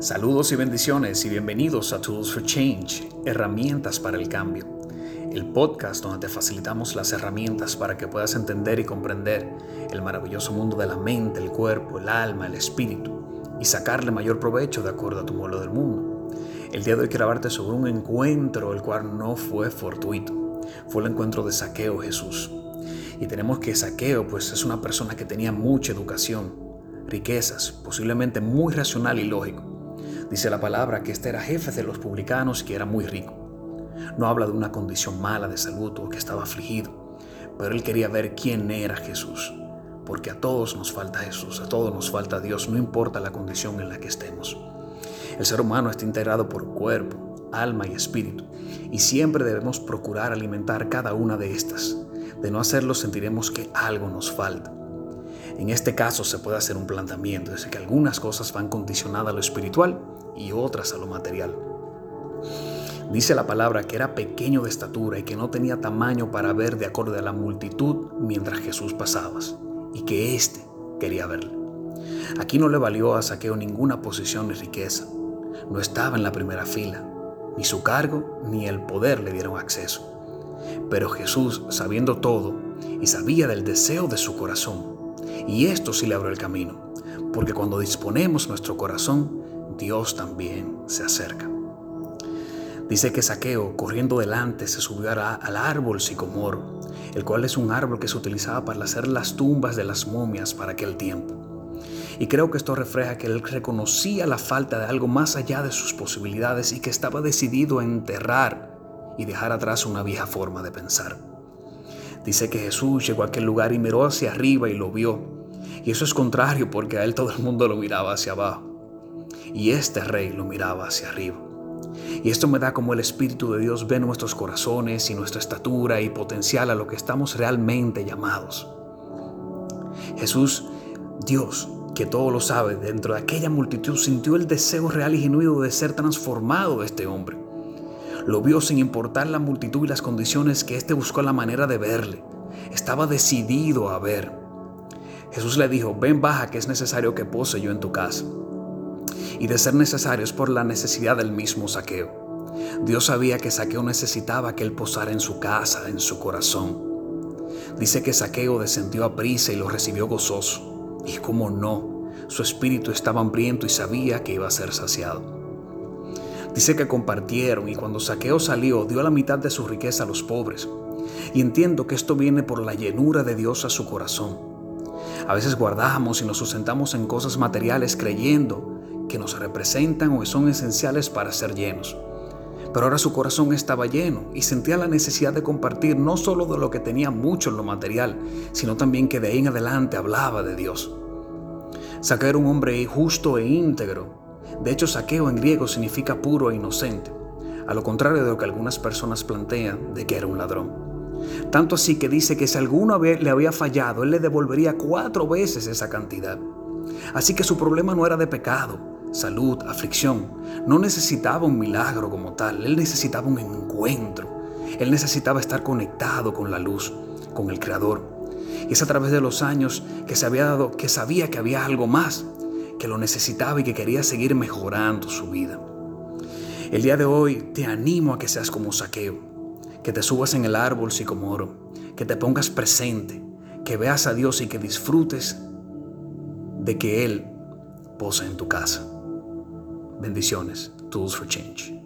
Saludos y bendiciones y bienvenidos a Tools for Change, herramientas para el cambio. El podcast donde te facilitamos las herramientas para que puedas entender y comprender el maravilloso mundo de la mente, el cuerpo, el alma, el espíritu y sacarle mayor provecho de acuerdo a tu modelo del mundo. El día de hoy quiero hablarte sobre un encuentro el cual no fue fortuito. Fue el encuentro de Saqueo Jesús. Y tenemos que Saqueo pues es una persona que tenía mucha educación, riquezas, posiblemente muy racional y lógico Dice la palabra que este era jefe de los publicanos y que era muy rico. No habla de una condición mala de salud o que estaba afligido, pero él quería ver quién era Jesús. Porque a todos nos falta Jesús, a todos nos falta Dios, no importa la condición en la que estemos. El ser humano está integrado por cuerpo, alma y espíritu, y siempre debemos procurar alimentar cada una de estas. De no hacerlo sentiremos que algo nos falta. En este caso se puede hacer un planteamiento, es que algunas cosas van condicionadas a lo espiritual y otras a lo material. Dice la palabra que era pequeño de estatura y que no tenía tamaño para ver de acuerdo a la multitud mientras Jesús pasaba, y que éste quería verle. Aquí no le valió a Saqueo ninguna posición ni riqueza. No estaba en la primera fila. Ni su cargo ni el poder le dieron acceso. Pero Jesús, sabiendo todo y sabía del deseo de su corazón, y esto sí le abrió el camino, porque cuando disponemos nuestro corazón, Dios también se acerca. Dice que Saqueo, corriendo delante, se subió al árbol sicomoro, el cual es un árbol que se utilizaba para hacer las tumbas de las momias para aquel tiempo. Y creo que esto refleja que él reconocía la falta de algo más allá de sus posibilidades y que estaba decidido a enterrar y dejar atrás una vieja forma de pensar. Dice que Jesús llegó a aquel lugar y miró hacia arriba y lo vio. Y eso es contrario porque a él todo el mundo lo miraba hacia abajo y este rey lo miraba hacia arriba. Y esto me da como el Espíritu de Dios ve nuestros corazones y nuestra estatura y potencial a lo que estamos realmente llamados. Jesús, Dios, que todo lo sabe, dentro de aquella multitud sintió el deseo real y genuino de ser transformado de este hombre. Lo vio sin importar la multitud y las condiciones que éste buscó la manera de verle. Estaba decidido a ver. Jesús le dijo, ven baja que es necesario que pose yo en tu casa y de ser necesarios por la necesidad del mismo saqueo. Dios sabía que Saqueo necesitaba que él posara en su casa, en su corazón. Dice que Saqueo descendió a prisa y lo recibió gozoso. Y como no, su espíritu estaba hambriento y sabía que iba a ser saciado. Dice que compartieron y cuando Saqueo salió dio la mitad de su riqueza a los pobres. Y entiendo que esto viene por la llenura de Dios a su corazón. A veces guardamos y nos sustentamos en cosas materiales creyendo que nos representan o son esenciales para ser llenos. Pero ahora su corazón estaba lleno y sentía la necesidad de compartir no solo de lo que tenía mucho en lo material, sino también que de ahí en adelante hablaba de Dios. Saqueo era un hombre justo e íntegro. De hecho, saqueo en griego significa puro e inocente, a lo contrario de lo que algunas personas plantean de que era un ladrón. Tanto así que dice que si alguna vez le había fallado, él le devolvería cuatro veces esa cantidad. Así que su problema no era de pecado, salud, aflicción. No necesitaba un milagro como tal, él necesitaba un encuentro. Él necesitaba estar conectado con la luz, con el Creador. Y es a través de los años que se había dado, que sabía que había algo más, que lo necesitaba y que quería seguir mejorando su vida. El día de hoy te animo a que seas como saqueo, que te subas en el árbol sicomoro, que te pongas presente, que veas a Dios y que disfrutes de que Él posa en tu casa. Bendiciones. Tools for Change.